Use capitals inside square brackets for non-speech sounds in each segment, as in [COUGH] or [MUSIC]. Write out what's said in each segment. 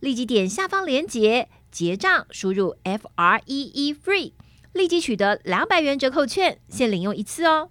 立即点下方链接结账，输入 F R E E FREE，立即取得两百元折扣券，先领用一次哦。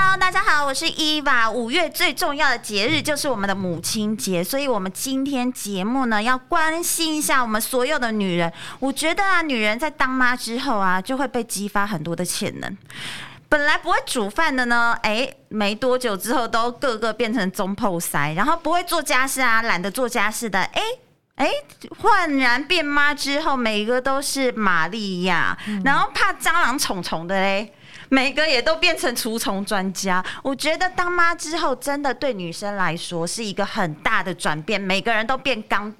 Hello，大家好，我是伊娃。五月最重要的节日就是我们的母亲节，所以我们今天节目呢要关心一下我们所有的女人。我觉得啊，女人在当妈之后啊，就会被激发很多的潜能。本来不会煮饭的呢，哎，没多久之后都个个变成中破塞。然后不会做家事啊，懒得做家事的，哎哎，焕然变妈之后，每一个都是玛利亚。嗯、然后怕蟑螂、虫虫的嘞。每个也都变成除虫专家。我觉得当妈之后，真的对女生来说是一个很大的转变，每个人都变钢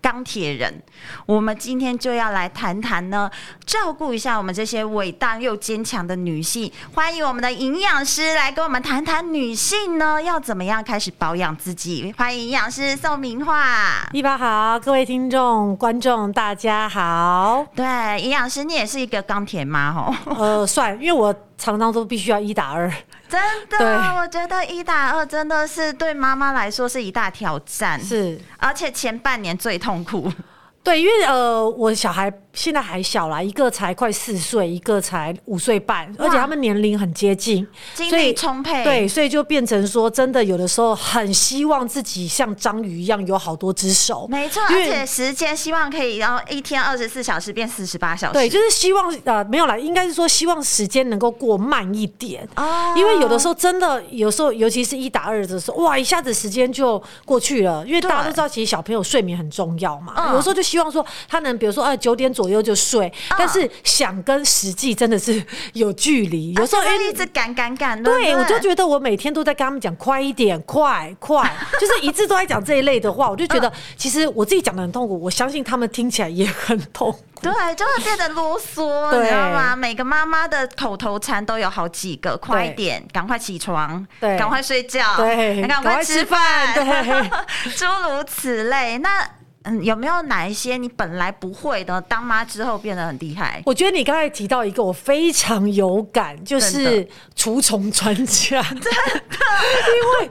钢铁人。我们今天就要来谈谈呢，照顾一下我们这些伟大又坚强的女性。欢迎我们的营养师来跟我们谈谈女性呢要怎么样开始保养自己。欢迎营养师宋明化。一八好，各位听众观众大家好。对，营养师你也是一个钢铁妈哦。呃，算，因为我。常常都必须要一打二，真的，我觉得一打二真的是对妈妈来说是一大挑战，是，而且前半年最痛苦。对，因为呃，我小孩。现在还小啦，一个才快四岁，一个才五岁半，而且他们年龄很接近，精力充沛。对，所以就变成说，真的有的时候很希望自己像章鱼一样有好多只手，没错，而且时间希望可以然后一天二十四小时变四十八小时。对，就是希望呃没有啦，应该是说希望时间能够过慢一点哦，因为有的时候真的有时候，尤其是一打二的时候，哇，一下子时间就过去了。因为大家都知道，其实小朋友睡眠很重要嘛，有的时候就希望说他能比如说呃九点左右就睡，但是想跟实际真的是有距离。有时候哎，一直赶赶赶，对，我就觉得我每天都在跟他们讲快一点，快快，[LAUGHS] 就是一直都在讲这一类的话。我就觉得其实我自己讲的很痛苦，我相信他们听起来也很痛苦。对，就会变得啰嗦，[LAUGHS] 你知道吗？每个妈妈的口头禅都有好几个，快一点，赶快起床，对，赶快睡觉，对，赶快吃饭，对，[LAUGHS] 诸如此类。那。嗯，有没有哪一些你本来不会的，当妈之后变得很厉害？我觉得你刚才提到一个，我非常有感，就是除虫专家。[LAUGHS] 真的，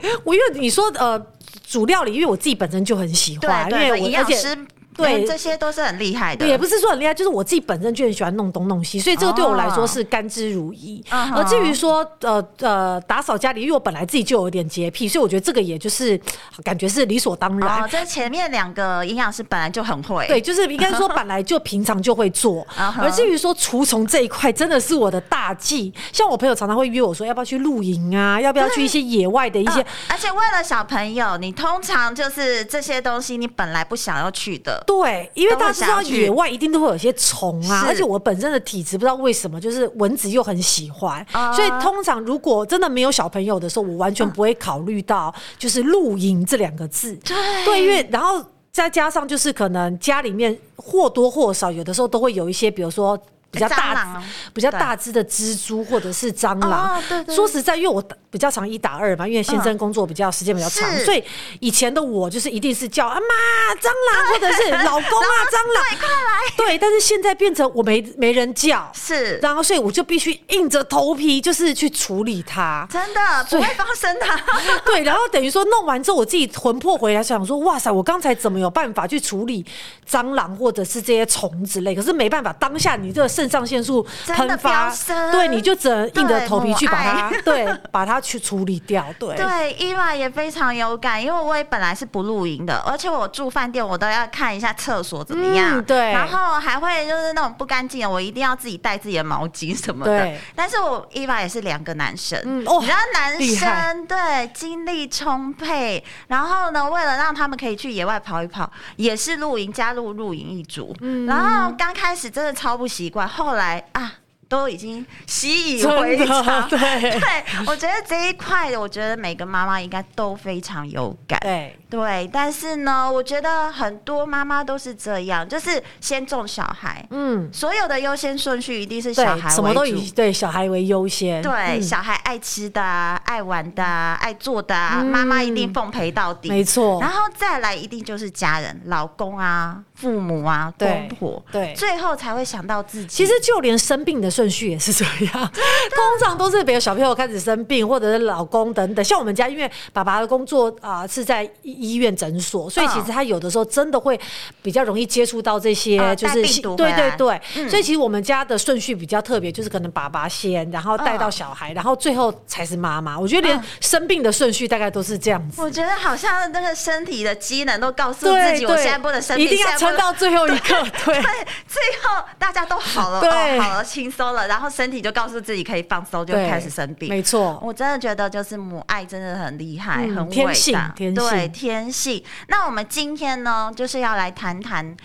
因为我因为你说呃煮料理，因为我自己本身就很喜欢，因为我而且。对，这些都是很厉害的。也不是说很厉害，就是我自己本身就很喜欢弄东弄西，所以这个对我来说是甘之如飴。Oh. 而至于说呃呃打扫家里，因为我本来自己就有点洁癖，所以我觉得这个也就是感觉是理所当然。这、oh, 前面两个营养师本来就很会，对，就是应该说本来就平常就会做。[LAUGHS] 而至于说除虫这一块，真的是我的大忌。像我朋友常常会约我说，要不要去露营啊？要不要去一些野外的一些？[LAUGHS] 而且为了小朋友，你通常就是这些东西，你本来不想要去的。对，因为大家知道野外一定都会有些虫啊，而且我本身的体质不知道为什么，就是蚊子又很喜欢，所以通常如果真的没有小朋友的时候，我完全不会考虑到就是露营这两个字。对，因为然后再加上就是可能家里面或多或少有的时候都会有一些，比如说。比较大、比较大只的蜘蛛或者是蟑螂。哦、对对对，说实在，因为我比较常一打二嘛，因为先生工作比较时间比较长，嗯、所以以前的我就是一定是叫啊妈蟑螂，[LAUGHS] 或者是老公啊蟑螂，快来！对，但是现在变成我没没人叫，是，然后所以我就必须硬着头皮就是去处理它，真的不会发生的。[LAUGHS] 对，然后等于说弄完之后，我自己魂魄回来，想说哇塞，我刚才怎么有办法去处理蟑螂或者是这些虫之类？可是没办法，当下你这个。肾上腺素喷发，对，你就只能硬着头皮去把它，对，[LAUGHS] 把它去处理掉。对，对，伊娃也非常有感，因为我也本来是不露营的，而且我住饭店，我都要看一下厕所怎么样，嗯、对，然后还会就是那种不干净的，我一定要自己带自己的毛巾什么的。对，但是我伊娃也是两个男生，嗯，哦，你知道男生对精力充沛，然后呢，为了让他们可以去野外跑一跑，也是露营加入露营一族，嗯，然后刚开始真的超不习惯，后来啊。都已经习以为常，[LAUGHS] 对，对，我觉得这一块，我觉得每个妈妈应该都非常有感，对，对。但是呢，我觉得很多妈妈都是这样，就是先种小孩，嗯，所有的优先顺序一定是小孩，什么都以对小孩为优先，对，嗯、小孩爱吃的、爱玩的、爱做的，妈妈一定奉陪到底，没错。然后再来，一定就是家人，老公啊、父母啊、公婆，对，最后才会想到自己。其实就连生病的。顺序也是这样，[LAUGHS] 通常都是比如小朋友开始生病，或者是老公等等。像我们家，因为爸爸的工作啊、呃、是在医院诊所，所以其实他有的时候真的会比较容易接触到这些，就是对对对。所以其实我们家的顺序比较特别，就是可能爸爸先，然后带到小孩，然后最后才是妈妈。我觉得连生病的顺序大概都是这样子。我觉得好像那个身体的机能都告诉自己，我现在不能生病，一定要撑到最后一刻。[LAUGHS] 对，对，最后大家都好了，对，好了，轻松了。然后身体就告诉自己可以放松，就开始生病。没错，我真的觉得就是母爱真的很厉害，嗯、很伟大，对，天性。那我们今天呢，就是要来谈谈，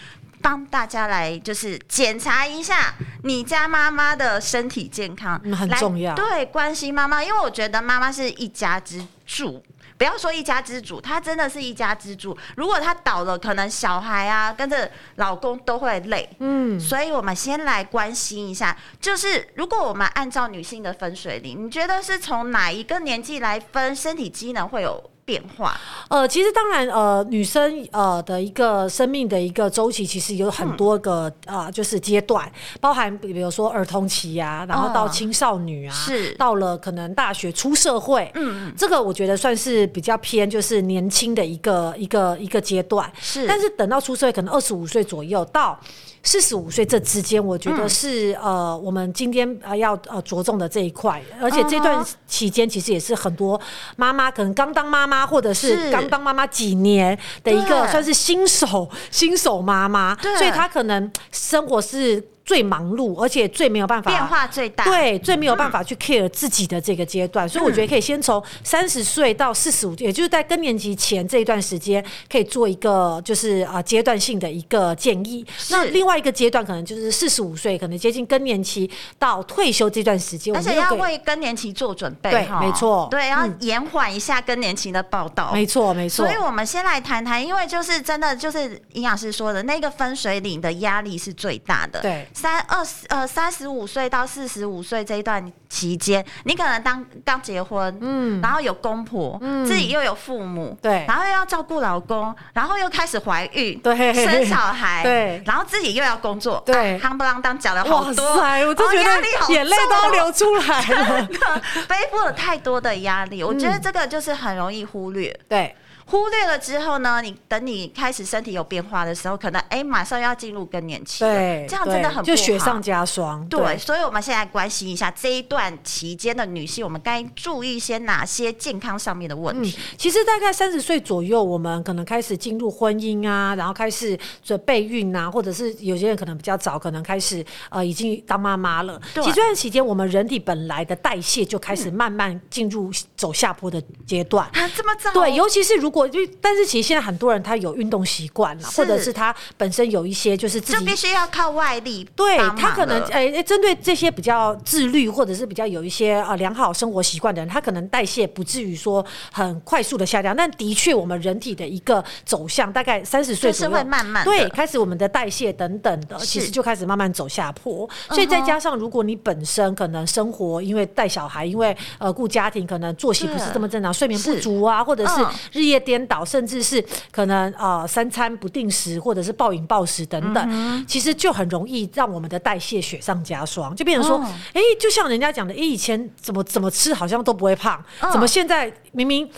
帮大家来就是检查一下你家妈妈的身体健康，嗯、很重要。对，关心妈妈，因为我觉得妈妈是一家之主。不要说一家之主，她真的是一家之主。如果她倒了，可能小孩啊跟着老公都会累。嗯，所以我们先来关心一下，就是如果我们按照女性的分水岭，你觉得是从哪一个年纪来分身体机能会有变化？呃，其实当然，呃，女生呃的一个生命的一个周期，其实有很多个啊、嗯呃，就是阶段，包含比如说儿童期呀、啊，然后到青少女啊，哦、是。到了可能大学出社会，嗯嗯，这个我觉得算是比较偏就是年轻的一个一个一个阶段，是，但是等到出社会，可能二十五岁左右到。四十五岁这之间，我觉得是、嗯、呃，我们今天啊要呃着重的这一块，而且这段期间其实也是很多妈妈可能刚当妈妈，或者是刚当妈妈几年的一个算是新手新手妈妈，所以她可能生活是。最忙碌，而且最没有办法变化最大，对，最没有办法去 care 自己的这个阶段，嗯、所以我觉得可以先从三十岁到四十五，也就是在更年期前这一段时间，可以做一个就是啊阶段性的一个建议。那另外一个阶段可能就是四十五岁，可能接近更年期到退休这段时间，而且要为更年期做准备。对，没错，对，要延缓一下更年期的报道。没错，没错。所以我们先来谈谈，因为就是真的就是营养师说的那个分水岭的压力是最大的。对，三二十。呃，三十五岁到四十五岁这一段期间，你可能当刚结婚，嗯，然后有公婆，嗯，自己又有父母，对，然后又要照顾老公，然后又开始怀孕，对，生小孩，对，然后自己又要工作，对，夯不啷当讲了好多，哇塞，我都觉得眼泪都流出来了，[LAUGHS] 背负了太多的压力，我觉得这个就是很容易忽略，对。忽略了之后呢，你等你开始身体有变化的时候，可能哎、欸，马上要进入更年期，对，这样真的很就雪上加霜。对，对，所以我们现在关心一下这一段期间的女性，我们该注意一些哪些健康上面的问题？嗯、其实大概三十岁左右，我们可能开始进入婚姻啊，然后开始准备孕啊，或者是有些人可能比较早，可能开始呃已经当妈妈了。对其实这段期间，我们人体本来的代谢就开始慢慢进入走下坡的阶段啊，这么早？对，尤其是如果就但是其实现在很多人他有运动习惯了，或者是他本身有一些就是自己就必须要靠外力，对他可能诶诶，针对这些比较自律或者是比较有一些啊良好生活习惯的人，他可能代谢不至于说很快速的下降。但的确，我们人体的一个走向，大概三十岁左右会慢慢对开始我们的代谢等等的，其实就开始慢慢走下坡。所以再加上如果你本身可能生活因为带小孩，因为呃顾家庭，可能作息不是这么正常，睡眠不足啊，或者是日夜颠倒。甚至是可能啊、呃，三餐不定时，或者是暴饮暴食等等，嗯、其实就很容易让我们的代谢雪上加霜。就变成说，哎、哦，就像人家讲的，哎，以前怎么怎么吃好像都不会胖，哦、怎么现在明明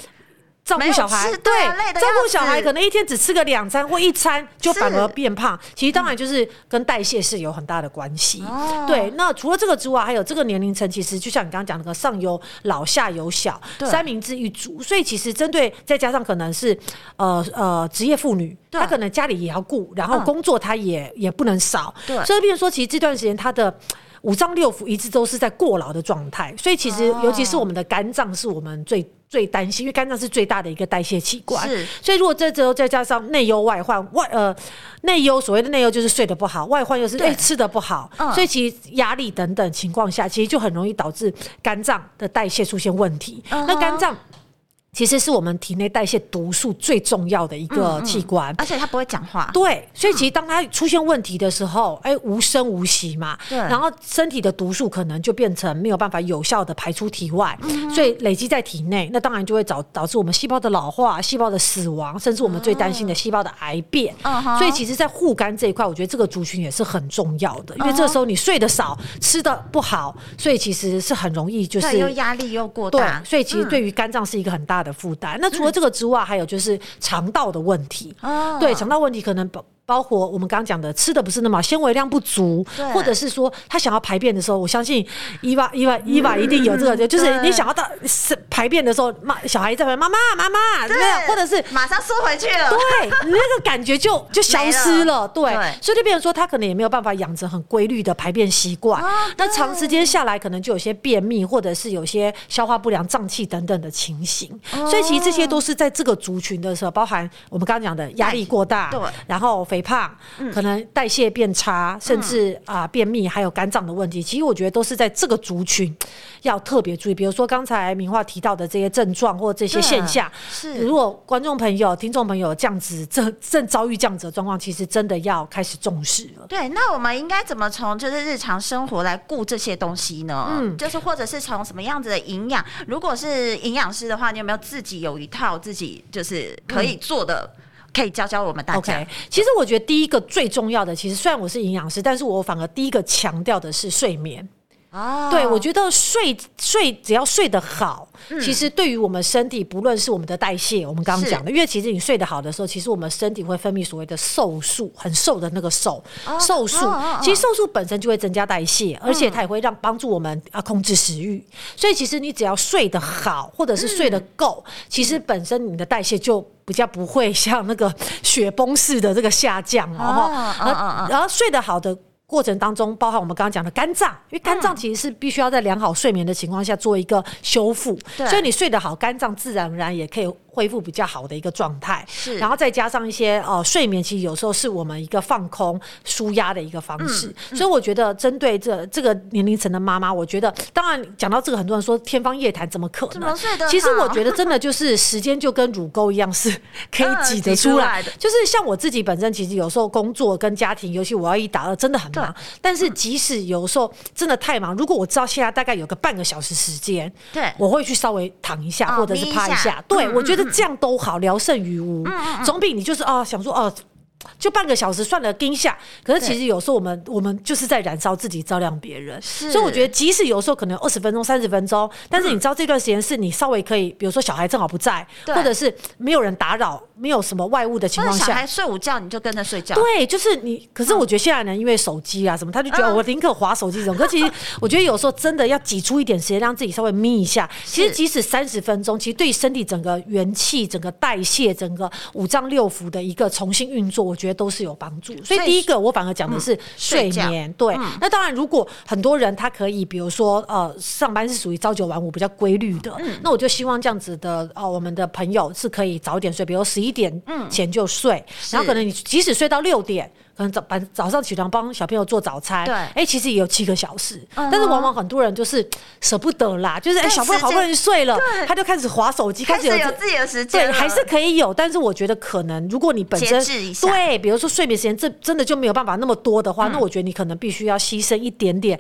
照顾小孩，对，照顾小孩可能一天只吃个两餐或一餐，就反而变胖。其实当然就是跟代谢是有很大的关系。哦、对，那除了这个之外，还有这个年龄层，其实就像你刚刚讲那个，上有老下有小，三明治一族。所以其实针对再加上可能是呃呃职业妇女，她可能家里也要顾，然后工作她也、嗯、也不能少。对，所以变成说，其实这段时间她的。五脏六腑一直都是在过劳的状态，所以其实尤其是我们的肝脏是我们最最担心，因为肝脏是最大的一个代谢器官。是，所以如果这时候再加上内忧外患，外呃内忧所谓的内忧就是睡得不好，外患又是哎吃的不好，所以其实压力等等情况下，其实就很容易导致肝脏的代谢出现问题。那肝脏。其实是我们体内代谢毒素最重要的一个器官，而且它不会讲话。对，所以其实当它出现问题的时候，哎，无声无息嘛。对。然后身体的毒素可能就变成没有办法有效的排出体外，所以累积在体内，那当然就会导导致我们细胞的老化、细胞的死亡，甚至我们最担心的细胞的癌变。所以其实，在护肝这一块，我觉得这个族群也是很重要的，因为这个时候你睡得少、吃的不好，所以其实是很容易就是又压力又过大。对，所以其实对于肝脏是一个很大的。的负担。那除了这个之外，还有就是肠道的问题。哦，对，肠道问题可能包括我们刚刚讲的吃的不是那么纤维量不足，或者是说他想要排便的时候，我相信伊娃伊娃伊娃一定有这个，就是你想要到是排便的时候，妈小孩在问妈妈妈妈，对，或者是马上缩回去了，对，那个感觉就就消失了，对，所以就变成说他可能也没有办法养成很规律的排便习惯，那长时间下来可能就有些便秘，或者是有些消化不良、胀气等等的情形，所以其实这些都是在这个族群的时候，包含我们刚刚讲的压力过大，对，然后肥胖，可能代谢变差，甚至啊、呃、便秘，还有肝脏的问题。其实我觉得都是在这个族群要特别注意。比如说刚才明樺提到的这些症状或这些现象，是如果观众朋友、听众朋友这样子正正遭遇这样子的状况，其实真的要开始重视了。对，那我们应该怎么从就是日常生活来顾这些东西呢？嗯，就是或者是从什么样子的营养？如果是营养师的话，你有没有自己有一套自己就是可以做的？嗯可以教教我们大家。其实我觉得第一个最重要的，其实虽然我是营养师，但是我反而第一个强调的是睡眠。哦，对，我觉得睡睡只要睡得好，嗯、其实对于我们身体，不论是我们的代谢，我们刚刚讲的，因为其实你睡得好的时候，其实我们身体会分泌所谓的瘦素，很瘦的那个瘦，哦、瘦素。哦哦哦、其实瘦素本身就会增加代谢，而且它也会让帮助我们啊控制食欲。所以其实你只要睡得好，或者是睡得够，嗯、其实本身你的代谢就比较不会像那个雪崩式的这个下降，然后然后睡得好的。过程当中，包含我们刚刚讲的肝脏，因为肝脏其实是必须要在良好睡眠的情况下做一个修复，嗯、所以你睡得好，肝脏自然而然也可以。恢复比较好的一个状态，是，然后再加上一些呃睡眠，其实有时候是我们一个放空、舒压的一个方式。嗯嗯、所以我觉得，针对这这个年龄层的妈妈，我觉得，当然讲到这个，很多人说天方夜谭，怎么可能？怎么睡得？其实我觉得，真的就是时间就跟乳沟一样，是可以挤得出来的。就是像我自己本身，其实有时候工作跟家庭，尤其我要一打二，真的很忙。但是即使有时候真的太忙，如果我知道现在大概有个半个小时时间，对，我会去稍微躺一下，或者是趴一下。对，我觉得。这样都好，聊胜于无，总比你就是啊想说哦。就半个小时算了，盯下。可是其实有时候我们我们就是在燃烧自己，照亮别人。所以我觉得，即使有时候可能二十分钟、三十分钟，但是你知道这段时间是你稍微可以，比如说小孩正好不在，或者是没有人打扰，没有什么外物的情况下，小孩睡午觉你就跟着睡觉。对，就是你。可是我觉得现在人因为手机啊什么，他就觉得我宁可划手机这种。可其实我觉得有时候真的要挤出一点时间，让自己稍微眯一下。其实即使三十分钟，其实对身体整个元气、整个代谢、整个五脏六腑的一个重新运作，我觉得都是有帮助。所以第一个我反而讲的是睡眠。对，那当然如果很多人他可以，比如说呃上班是属于朝九晚五比较规律的，那我就希望这样子的哦，我们的朋友是可以早点睡，比如十一点前就睡，然后可能你即使睡到六点。可能早班早上起床帮小朋友做早餐，对，哎，其实也有七个小时，但是往往很多人就是舍不得啦，就是哎，小朋友好不容易睡了，他就开始划手机，开始有自己的时间，对，还是可以有，但是我觉得可能如果你本身对，比如说睡眠时间这真的就没有办法那么多的话，那我觉得你可能必须要牺牲一点点，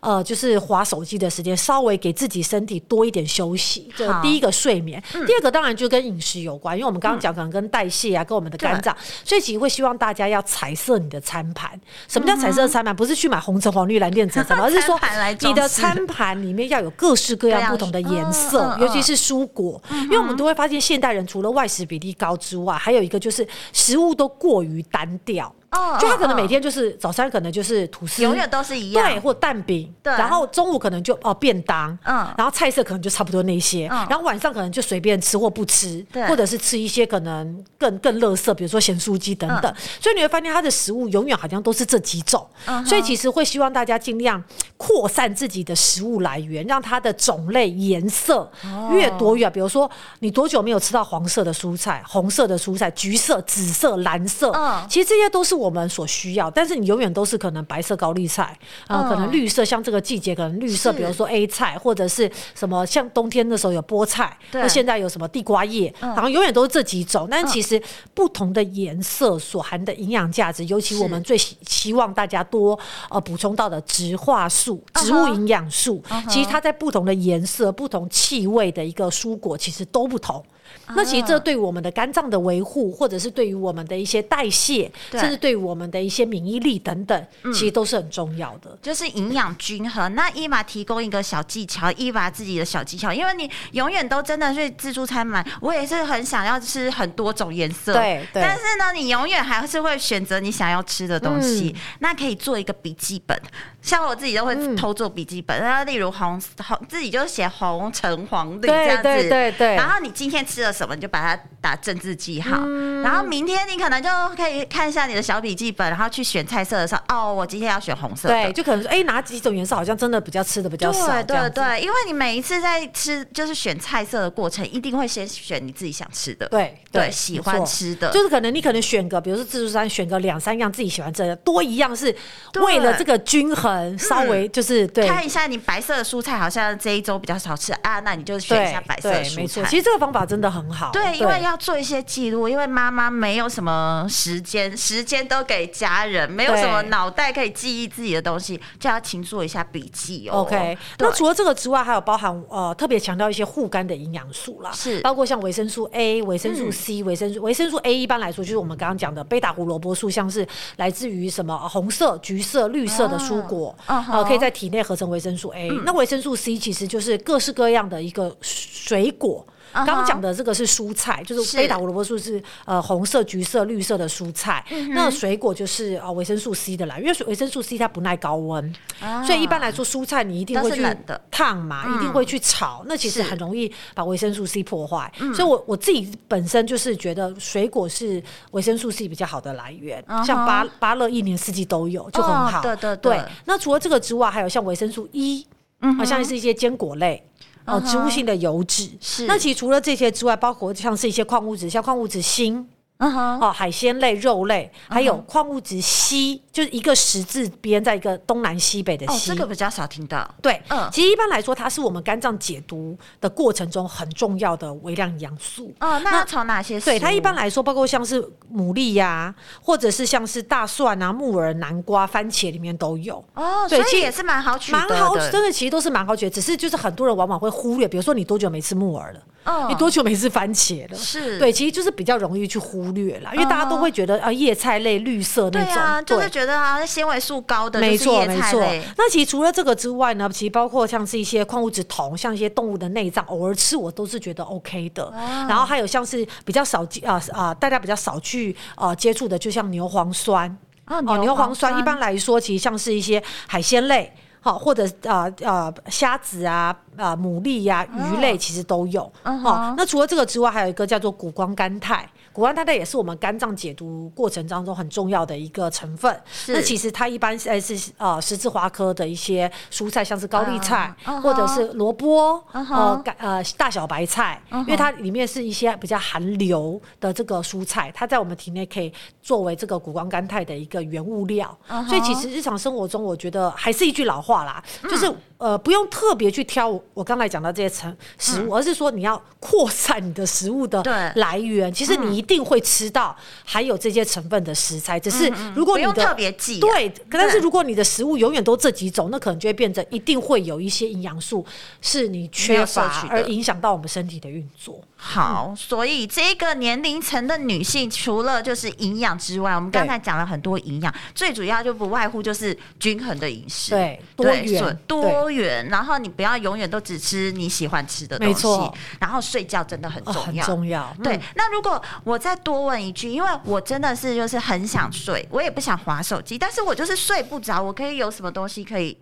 呃，就是划手机的时间，稍微给自己身体多一点休息。这第一个睡眠，第二个当然就跟饮食有关，因为我们刚刚讲可能跟代谢啊，跟我们的肝脏，所以其实会希望大家要彩色。色你的餐盘。什么叫彩色餐盘？不是去买红橙黄绿蓝靛紫什么，[LAUGHS] 而是说你的餐盘里面要有各式各样不同的颜色，尤其是蔬果，因为我们都会发现现代人除了外食比例高之外，还有一个就是食物都过于单调。哦，就他可能每天就是早餐可能就是吐司，永远都是一样，对，或蛋饼，对，然后中午可能就哦便当，嗯，然后菜色可能就差不多那些，嗯，然后晚上可能就随便吃或不吃，对，或者是吃一些可能更更垃圾，比如说咸酥鸡等等，所以你会发现他的食物永远好像都是这几种，所以其实会希望大家尽量扩散自己的食物来源，让它的种类颜色越多越好。比如说你多久没有吃到黄色的蔬菜、红色的蔬菜、橘色、紫色、蓝色，嗯，其实这些都是。我们所需要，但是你永远都是可能白色高丽菜啊、呃，可能绿色，像这个季节可能绿色，比如说 A 菜或者是什么，像冬天的时候有菠菜，那现在有什么地瓜叶，然后永远都是这几种。但其实不同的颜色所含的营养价值，尤其我们最希希望大家多呃补充到的植化素、植物营养素，其实它在不同的颜色、不同气味的一个蔬果，其实都不同。那其实这对我们的肝脏的维护，或者是对于我们的一些代谢，甚至对于我们的一些免疫力等等，其实都是很重要的。就是营养均衡。那伊娃提供一个小技巧，伊娃自己的小技巧，因为你永远都真的是自助餐买，我也是很想要吃很多种颜色，对，但是呢，你永远还是会选择你想要吃的东西。那可以做一个笔记本，像我自己都会偷做笔记本，那例如红红自己就写红橙黄绿这样子，对对对。然后你今天吃了什么，你就把它打政治记号，嗯、然后明天你可能就可以看一下你的小笔记本，然后去选菜色的时候，哦，我今天要选红色的，对，就可能说，哎，哪几种颜色好像真的比较吃的比较少，对对对，因为你每一次在吃就是选菜色的过程，一定会先选你自己想吃的，对对，对，喜欢吃的，就是可能你可能选个，比如说自助餐选个两三样自己喜欢吃的，多一样是为了这个均衡，稍微就是对，看一下你白色的蔬菜好像这一周比较少吃啊，那你就选一下白色的蔬菜，其实这个方法真的很好。对，因为要做一些记录，因为妈妈没有什么时间，时间都给家人，没有什么脑袋可以记忆自己的东西，就要勤做一下笔记哦。OK，那除了这个之外，还有包含呃特别强调一些护肝的营养素啦，是包括像维生素 A、维生素 C、维生素维生素 A，一般来说就是我们刚刚讲的贝塔胡萝卜素，像是来自于什么红色、橘色、绿色的蔬果，呃，可以在体内合成维生素 A。那维生素 C 其实就是各式各样的一个水果。刚刚讲的这个是蔬菜，就是贝塔胡萝卜素是呃红色、橘色、绿色的蔬菜。那水果就是啊维生素 C 的来源，因为维生素 C 它不耐高温，所以一般来说蔬菜你一定会去烫嘛，一定会去炒，那其实很容易把维生素 C 破坏。所以我我自己本身就是觉得水果是维生素 C 比较好的来源，像芭芭乐一年四季都有，就很好。对对对。那除了这个之外，还有像维生素 E，好像是一些坚果类。哦，植物性的油脂是。那其实除了这些之外，包括像是一些矿物质，像矿物质锌。嗯哼，哦，海鲜类、肉类，还有矿物质硒，就是一个十字边，在一个东南西北的西。哦，这个比较少听到。对，嗯，其实一般来说，它是我们肝脏解毒的过程中很重要的微量营养素。哦，那从哪些？对，它一般来说，包括像是牡蛎呀，或者是像是大蒜啊、木耳、南瓜、番茄里面都有。哦，对，其实也是蛮好取的。蛮好，真的，其实都是蛮好取的，只是就是很多人往往会忽略，比如说你多久没吃木耳了？你多久没吃番茄了？是对，其实就是比较容易去忽略啦，因为大家都会觉得啊，叶菜类绿色那种，对啊，就是觉得啊，纤维素高的，没错没错。那其实除了这个之外呢，其实包括像是一些矿物质铜，像一些动物的内脏，偶尔吃我都是觉得 OK 的。然后还有像是比较少啊啊，大家比较少去啊接触的，就像牛磺酸哦，牛磺酸一般来说，其实像是一些海鲜类。好，或者啊啊虾子啊啊牡蛎呀、啊、鱼类其实都有。好、uh 那除了这个之外，还有一个叫做谷胱甘肽。谷胱甘肽也是我们肝脏解毒过程当中很重要的一个成分。那其实它一般是是呃十字花科的一些蔬菜，像是高丽菜，uh huh. 或者是萝卜，uh huh. 呃呃大小白菜，uh huh. 因为它里面是一些比较含硫的这个蔬菜，它在我们体内可以作为这个谷胱甘肽的一个原物料。Uh. 所以其实日常生活中，我觉得还是一句老话啦，就是。呃，不用特别去挑我刚才讲到这些成食物，嗯、而是说你要扩散你的食物的来源。对其实你一定会吃到含有这些成分的食材。只是如果你用特别记，对，但是如果你的食物永远都这几种，那可能就会变成一定会有一些营养素是你缺乏而影响到我们身体的运作。好，所以这个年龄层的女性，除了就是营养之外，我们刚才讲了很多营养，最主要就不外乎就是均衡的饮食，对，多元。多元。然后你不要永远都只吃你喜欢吃的东西，然后睡觉真的很重要，哦、很重要。对、嗯，那如果我再多问一句，因为我真的是就是很想睡，我也不想划手机，但是我就是睡不着，我可以有什么东西可以？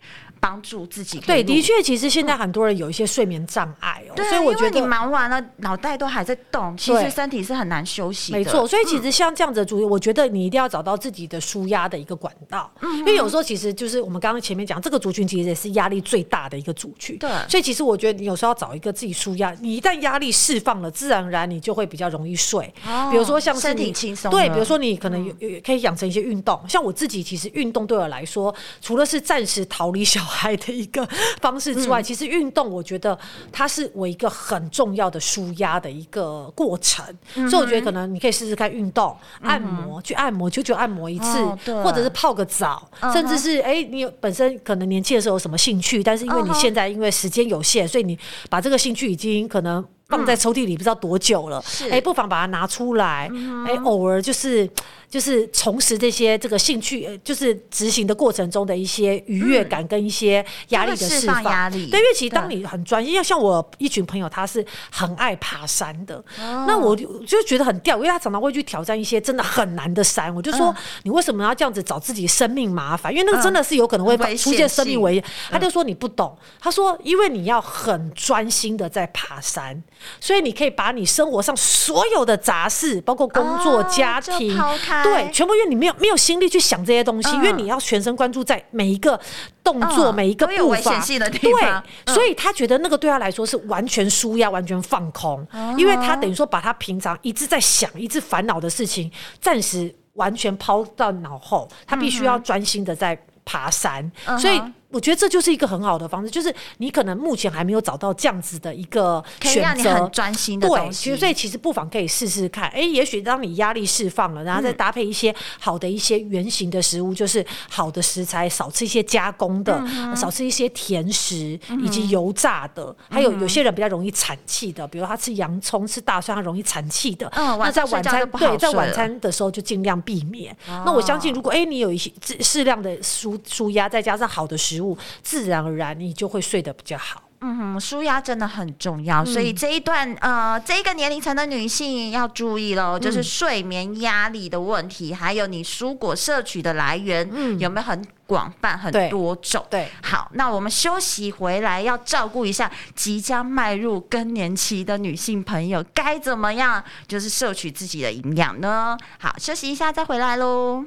帮助自己对，的确，其实现在很多人有一些睡眠障碍哦，对，所以我觉得你忙完了，脑袋都还在动，其实身体是很难休息的。没错，所以其实像这样子的主意，我觉得你一定要找到自己的舒压的一个管道，嗯，因为有时候其实就是我们刚刚前面讲这个族群，其实也是压力最大的一个族群。对，所以其实我觉得你有时候要找一个自己舒压，你一旦压力释放了，自然而然你就会比较容易睡。哦，比如说像是身体轻松，对，比如说你可能有有可以养成一些运动，像我自己其实运动对我来说，除了是暂时逃离小孩的一个。方式之外，其实运动我觉得它是我一个很重要的舒压的一个过程，嗯，所以我觉得可能你可以试试看运动、嗯、按摩，去按摩，久久按摩一次，哦，或者是泡个澡，嗯，甚至是哎，欸，你本身可能年轻的时候有什么兴趣，但是因为你现在因为时间有限，所以你把这个兴趣已经可能放在抽屉里不知道多久了，哎，欸，不妨把它拿出来，哎，嗯欸，偶尔就是。就是重拾这些这个兴趣，就是执行的过程中的一些愉悦感跟一些压力的释放。压力，对，因为其实当你很专业，要像我一群朋友，他是很爱爬山的，那我就就觉得很吊，因为他常常会去挑战一些真的很难的山。我就说，你为什么要这样子找自己生命麻烦？因为那个真的是有可能会出现生命危险。他就说你不懂，他说因为你要很专心的在爬山，所以你可以把你生活上所有的杂事，包括工作、家庭。对，全部因为你没有没有心力去想这些东西，嗯，因为你要全神贯注在每一个动作、嗯、每一个步伐。对、嗯，所以他觉得那个对他来说是完全舒压、完全放空，嗯，因为他等于说把他平常一直在想、一直烦恼的事情，暂时完全抛到脑后，他必须要专心的在爬山，嗯，所以。我觉得这就是一个很好的方式，就是你可能目前还没有找到这样子的一个选择，很专心的东西。对，所以其实不妨可以试试看。哎，也许当你压力释放了，然后再搭配一些好的一些原型的食物，嗯、就是好的食材，少吃一些加工的，嗯、少吃一些甜食、嗯、以及油炸的，还有有些人比较容易产气的，比如他吃洋葱、吃大蒜，他容易产气的。嗯，那在晚餐对，在晚餐的时候就尽量避免。哦、那我相信，如果哎你有一些适量的舒舒压，再加上好的食物。自然而然，你就会睡得比较好。嗯哼，舒压真的很重要，嗯、所以这一段呃，这一个年龄层的女性要注意喽，就是睡眠压力的问题，嗯、还有你蔬果摄取的来源，嗯，有没有很广泛、很多种？对，好，那我们休息回来，要照顾一下即将迈入更年期的女性朋友，该怎么样就是摄取自己的营养呢？好，休息一下再回来喽。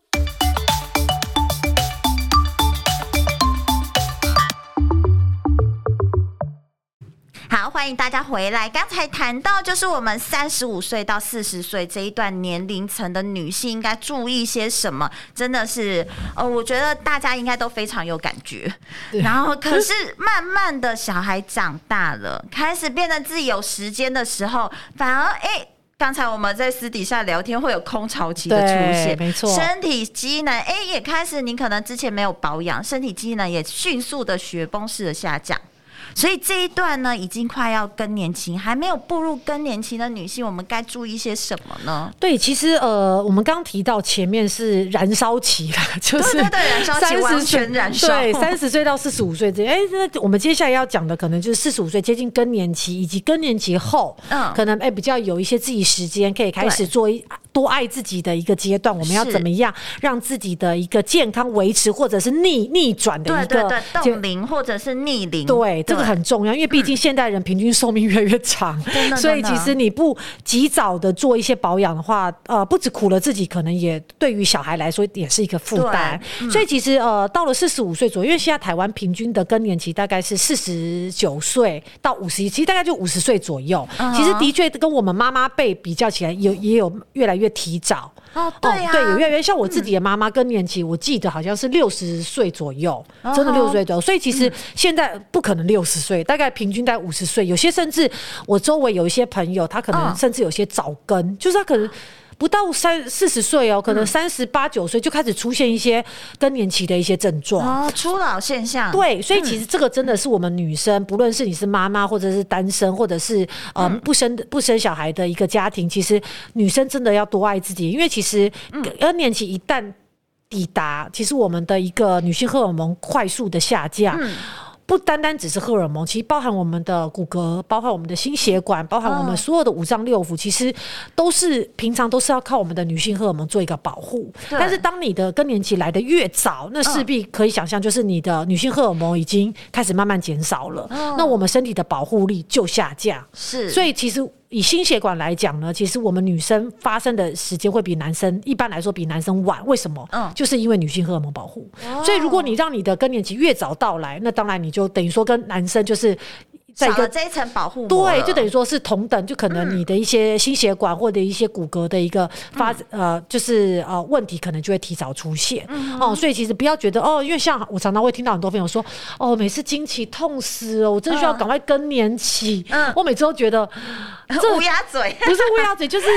好，欢迎大家回来。刚才谈到，就是我们三十五岁到四十岁这一段年龄层的女性应该注意些什么？真的是，呃，我觉得大家应该都非常有感觉。然后，可是慢慢的小孩长大了，开始变得自己有时间的时候，反而哎，刚才我们在私底下聊天会有空巢期的出现，没错，身体机能哎也开始，你可能之前没有保养，身体机能也迅速的雪崩式的下降。所以这一段呢，已经快要更年期，还没有步入更年期的女性，我们该注意些什么呢？对，其实呃，我们刚提到前面是燃烧期了，[LAUGHS] 就是对对对，燃烧期完全燃烧，对，三十岁到四十五岁之间，哎，那我们接下来要讲的可能就是四十五岁接近更年期，以及更年期后，嗯，可能哎比较有一些自己时间可以开始做一多爱自己的一个阶段，我们要怎么样让自己的一个健康维持，或者是逆逆转的一个冻龄，或者是逆龄。对，这个很重要，因为毕竟现代人平均寿命越来越长，[LAUGHS] 所以其实你不及早的做一些保养的话，呃，不止苦了自己，可能也对于小孩来说也是一个负担。所以其实呃，到了四十五岁左右，因为现在台湾平均的更年期大概是四十九岁到五十一，其实大概就五十岁左右。其实的确跟我们妈妈辈比较起来，有也有越来越提早。哦，对有越来越像我自己的妈妈更年期，我记得好像是六十岁左右，真的六十岁左右。所以其实现在不可能六十岁，大概平均在五十岁。有些甚至我周围有一些朋友，他可能甚至有些早更，就是他可能。不到三四十岁哦，可能三十八九岁就开始出现一些更年期的一些症状。哦，初老现象。对，所以其实这个真的是我们女生，不论是你是妈妈，或者是单身，或者是呃不生不生小孩的一个家庭，其实女生真的要多爱自己，因为其实更年期一旦抵达，其实我们的一个女性荷尔蒙快速的下降。不单单只是荷尔蒙，其实包含我们的骨骼，包含我们的心血管，包含我们所有的五脏六腑，其实都是平常都是要靠我们的女性荷尔蒙做一个保护。但是当你的更年期来的越早，那势必可以想象，就是你的女性荷尔蒙已经开始慢慢减少了，那我们身体的保护力就下降。是，所以其实。以心血管来讲呢，其实我们女生发生的时间会比男生一般来说比男生晚。为什么？嗯，就是因为女性荷尔蒙保护。所以如果你让你的更年期越早到来，那当然你就等于说跟男生就是。少了这一层保护膜，对，就等于说是同等，就可能你的一些心血管或者一些骨骼的一个发、嗯、呃，就是呃问题，可能就会提早出现、嗯、哦。所以其实不要觉得哦，因为像我常常会听到很多朋友说，哦，每次经期痛死了，我真的需要赶快更年期。嗯，我每次都觉得这 [LAUGHS] 乌鸦嘴，[LAUGHS] 不是乌鸦嘴，就是。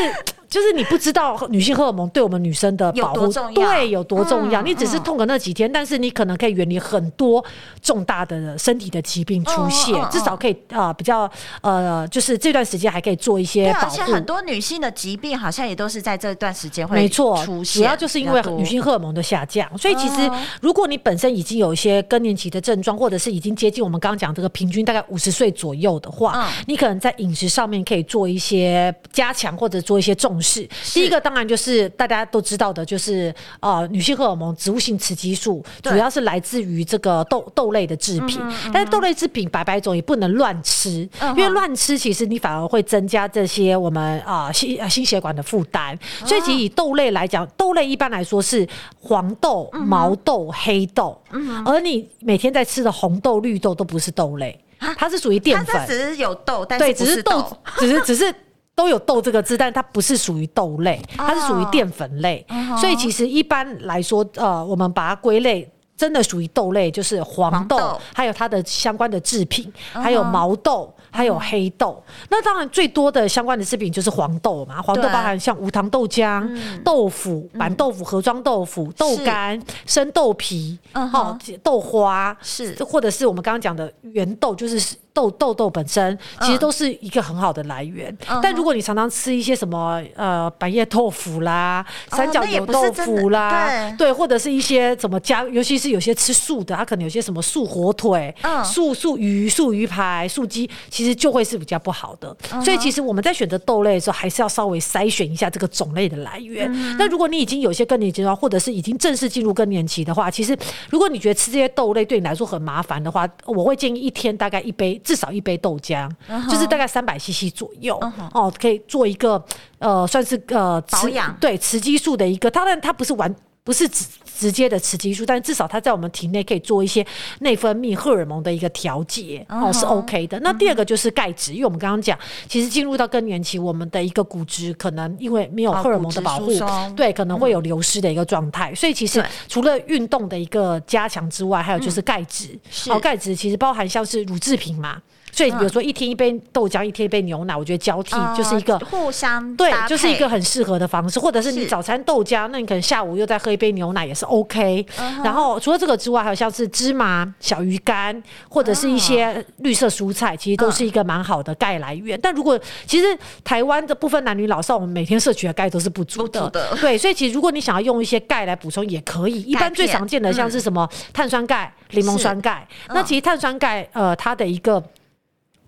就是你不知道女性荷尔蒙对我们女生的保护对有多重要，你只是痛个那几天，但是你可能可以远离很多重大的身体的疾病出现，至少可以啊比较呃，就是这段时间还可以做一些保护。而且很多女性的疾病好像也都是在这段时间会没错出现，主要就是因为女性荷尔蒙的下降。所以其实如果你本身已经有一些更年期的症状，或者是已经接近我们刚刚讲这个平均大概五十岁左右的话，你可能在饮食上面可以做一些加强，或者做一些重视。是，第一个当然就是大家都知道的，就是呃，女性荷尔蒙植物性雌激素，主要是来自于这个豆豆类的制品。但是豆类制品白白种，也不能乱吃，因为乱吃其实你反而会增加这些我们啊心心血管的负担。所以其实以豆类来讲，豆类一般来说是黄豆、毛豆、黑豆，而你每天在吃的红豆、绿豆都不是豆类，它是属于淀粉，只是有豆，但是对，只是豆，只是只是。都有豆这个字，但它不是属于豆类，它是属于淀粉类。Oh. 所以其实一般来说，呃，我们把它归类，真的属于豆类，就是黄豆，还有它的相关的制品，oh. 还有毛豆。还有黑豆，那当然最多的相关的制品就是黄豆嘛。黄豆包含像无糖豆浆、嗯、豆腐、板豆腐、盒装豆腐、豆干、生豆皮、哦、豆花，是或者是我们刚刚讲的圆豆，就是豆豆豆本身，其实都是一个很好的来源。嗯、但如果你常常吃一些什么呃白叶豆腐啦、三角牛豆腐啦，哦、对，对，或者是一些什么加，尤其是有些吃素的，它可能有些什么素火腿、嗯、素素鱼、素鱼排、素鸡，其实。就会是比较不好的，所以其实我们在选择豆类的时候，还是要稍微筛选一下这个种类的来源。那如果你已经有些更年期或者是已经正式进入更年期的话，其实如果你觉得吃这些豆类对你来说很麻烦的话，我会建议一天大概一杯，至少一杯豆浆，就是大概三百 CC 左右哦，可以做一个呃，算是呃保养对雌激素的一个，当然它不是完。不是直直接的雌激素，但是至少它在我们体内可以做一些内分泌荷尔蒙的一个调节哦，是 OK 的。那第二个就是钙质，因为我们刚刚讲，其实进入到更年期，我们的一个骨质可能因为没有荷尔蒙的保护，对，可能会有流失的一个状态。所以其实除了运动的一个加强之外，还有就是钙质。哦，钙质其实包含像是乳制品嘛。所以，比如说一天一杯豆浆，一天一杯牛奶，我觉得交替就是一个互相对，就是一个很适合的方式。或者是你早餐豆浆，那你可能下午又再喝一杯牛奶也是 OK。然后除了这个之外，还有像是芝麻、小鱼干，或者是一些绿色蔬菜，其实都是一个蛮好的钙来源。但如果其实台湾的部分男女老少，我们每天摄取的钙都是不足的。对，所以其实如果你想要用一些钙来补充，也可以。一般最常见的像是什么碳酸钙、柠檬酸钙。那其实碳酸钙，呃，它的一个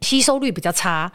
吸收率比较差，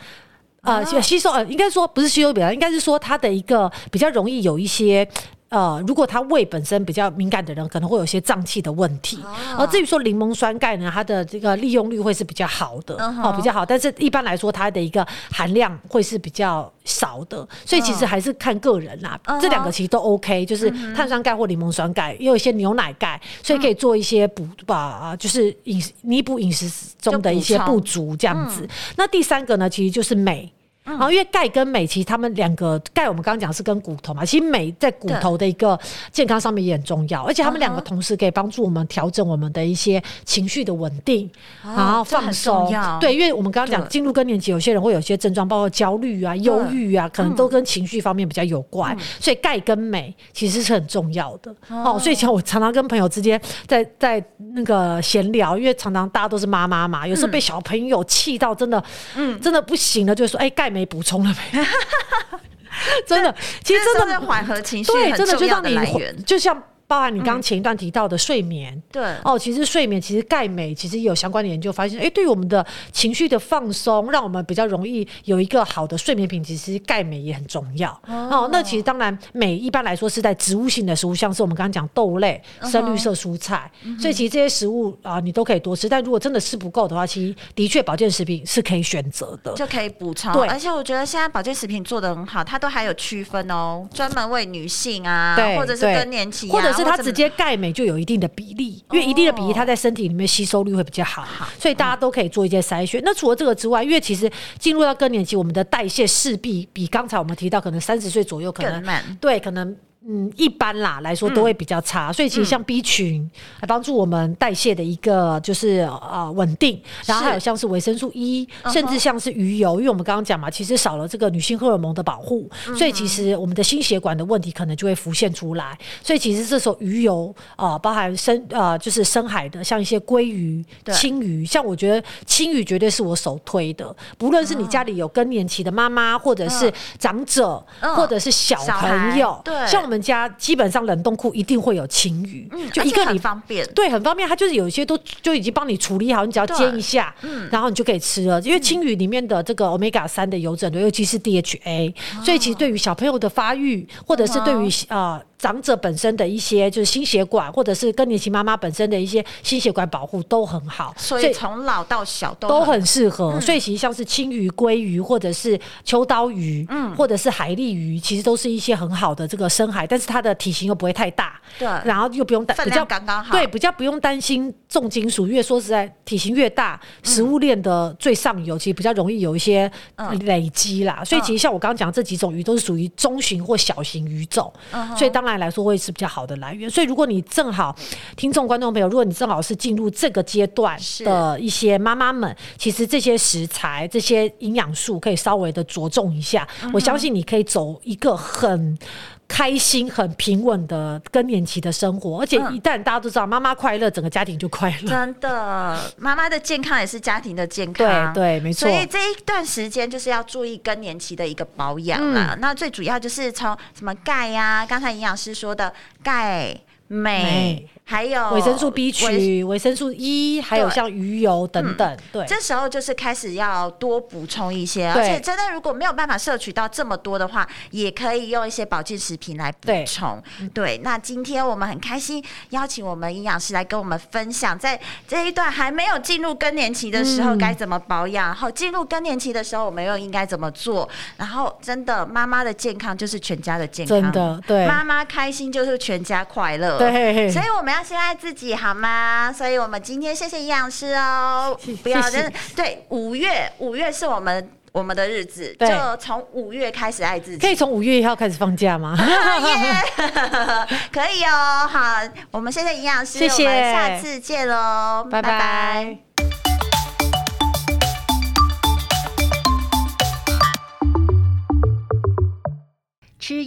呃吸收呃，应该说不是吸收比较，应该是说它的一个比较容易有一些。呃，如果他胃本身比较敏感的人，可能会有些胀气的问题。而、哦、至于说柠檬酸钙呢，它的这个利用率会是比较好的，嗯、哦，比较好。但是一般来说，它的一个含量会是比较少的。所以其实还是看个人啦。嗯、这两个其实都 OK，就是碳酸钙或柠檬酸钙，也有一些牛奶钙，所以可以做一些补吧，就是饮弥补饮食中的一些不足这样子。嗯、那第三个呢，其实就是镁。然后，因为钙跟镁，其实他们两个钙，我们刚刚讲是跟骨头嘛，其实镁在骨头的一个健康上面也很重要，而且他们两个同时可以帮助我们调整我们的一些情绪的稳定，然后放松。对，因为我们刚刚讲进入更年期，有些人会有些症状，包括焦虑啊、忧郁啊，可能都跟情绪方面比较有关，所以钙跟镁其实是很重要的。哦，所以像我常常跟朋友之间在在那个闲聊，因为常常大家都是妈妈嘛，有时候被小朋友气到真的，嗯，真的不行了，就说哎钙。没补充了没？[LAUGHS] 真的，其实真的缓和情绪，对，真的就让你就像。包含你刚刚前一段提到的睡眠，嗯、对。哦，其实睡眠其实钙镁其实有相关的研究发现，哎，对于我们的情绪的放松，让我们比较容易有一个好的睡眠品质，其实钙镁也很重要。哦，哦。那其实当然镁一般来说是在植物性的食物，像是我们刚刚讲豆类、深绿色蔬菜，嗯、所以其实这些食物啊、呃，你都可以多吃。但如果真的吃不够的话，其实的确保健食品是可以选择的，就可以补充。对，而且我觉得现在保健食品做的很好，它都还有区分哦，专门为女性啊，对或者是更年期、啊，或者是它直接钙。镁就有一定的比例，因为一定的比例，它在身体里面吸收率会比较好，所以大家都可以做一些筛选。那除了这个之外，因为其实进入到更年期，我们的代谢势必比刚才我们提到，可能三十岁左右可能对可能。嗯，一般啦来说都会比较差，嗯、所以其实像 B 群来帮助我们代谢的一个就是呃稳定，然后还有像是维生素 E，甚至像是鱼油，因为我们刚刚讲嘛，其实少了这个女性荷尔蒙的保护，嗯、所以其实我们的心血管的问题可能就会浮现出来。所以其实这时候鱼油啊、呃，包含深呃就是深海的，像一些鲑鱼、青鱼，像我觉得青鱼绝对是我首推的，不论是你家里有更年期的妈妈，或者是长者，嗯、或者是小朋友，对，像。我们家基本上冷冻库一定会有青鱼，嗯、就一个你方便，对，很方便。它就是有一些都就已经帮你处理好，你只要煎一下，嗯、然后你就可以吃了。因为青鱼里面的这个 omega 三的油脂尤其是 DHA，、哦、所以其实对于小朋友的发育，或者是对于啊。呃长者本身的一些就是心血管，或者是更年期妈妈本身的一些心血管保护都很好，所以从老到小都都很适合。嗯、所以其实像是青鱼、鲑鱼，或者是秋刀鱼，嗯，或者是海蛎鱼，其实都是一些很好的这个深海，但是它的体型又不会太大，对，然后又不用担，比较刚刚好，对，比较不用担心重金属，因为说实在，体型越大，食物链的最上游其实比较容易有一些累积啦。嗯、所以其实像我刚刚讲这几种鱼都是属于中型或小型鱼种，嗯、所以当然来说会是比较。好的来源，所以如果你正好听众观众朋友，如果你正好是进入这个阶段的一些妈妈们，其实这些食材、这些营养素可以稍微的着重一下。我相信你可以走一个很开心、很平稳的更年期的生活。而且一旦大家都知道妈妈快乐，整个家庭就快乐。真的，妈妈的健康也是家庭的健康。对对，没错。所以这一段时间就是要注意更年期的一个保养啦。那最主要就是从什么钙呀，刚才营养师说的。钙、镁。还有维生素 B 群、维生素 E，还有像鱼油等等。对，这时候就是开始要多补充一些，而且真的如果没有办法摄取到这么多的话，也可以用一些保健食品来补充。对，那今天我们很开心邀请我们营养师来跟我们分享，在这一段还没有进入更年期的时候该怎么保养，然后进入更年期的时候我们又应该怎么做。然后真的妈妈的健康就是全家的健康，真的对，妈妈开心就是全家快乐。对，所以我们要。先爱自己好吗？所以我们今天谢谢营养师哦，不要真的对五月，五月是我们我们的日子，就从五月开始爱自己。可以从五月一号开始放假吗？[LAUGHS] [LAUGHS] 可以哦。好，我们谢谢营养师，谢谢，我们下次见喽，拜拜。拜拜。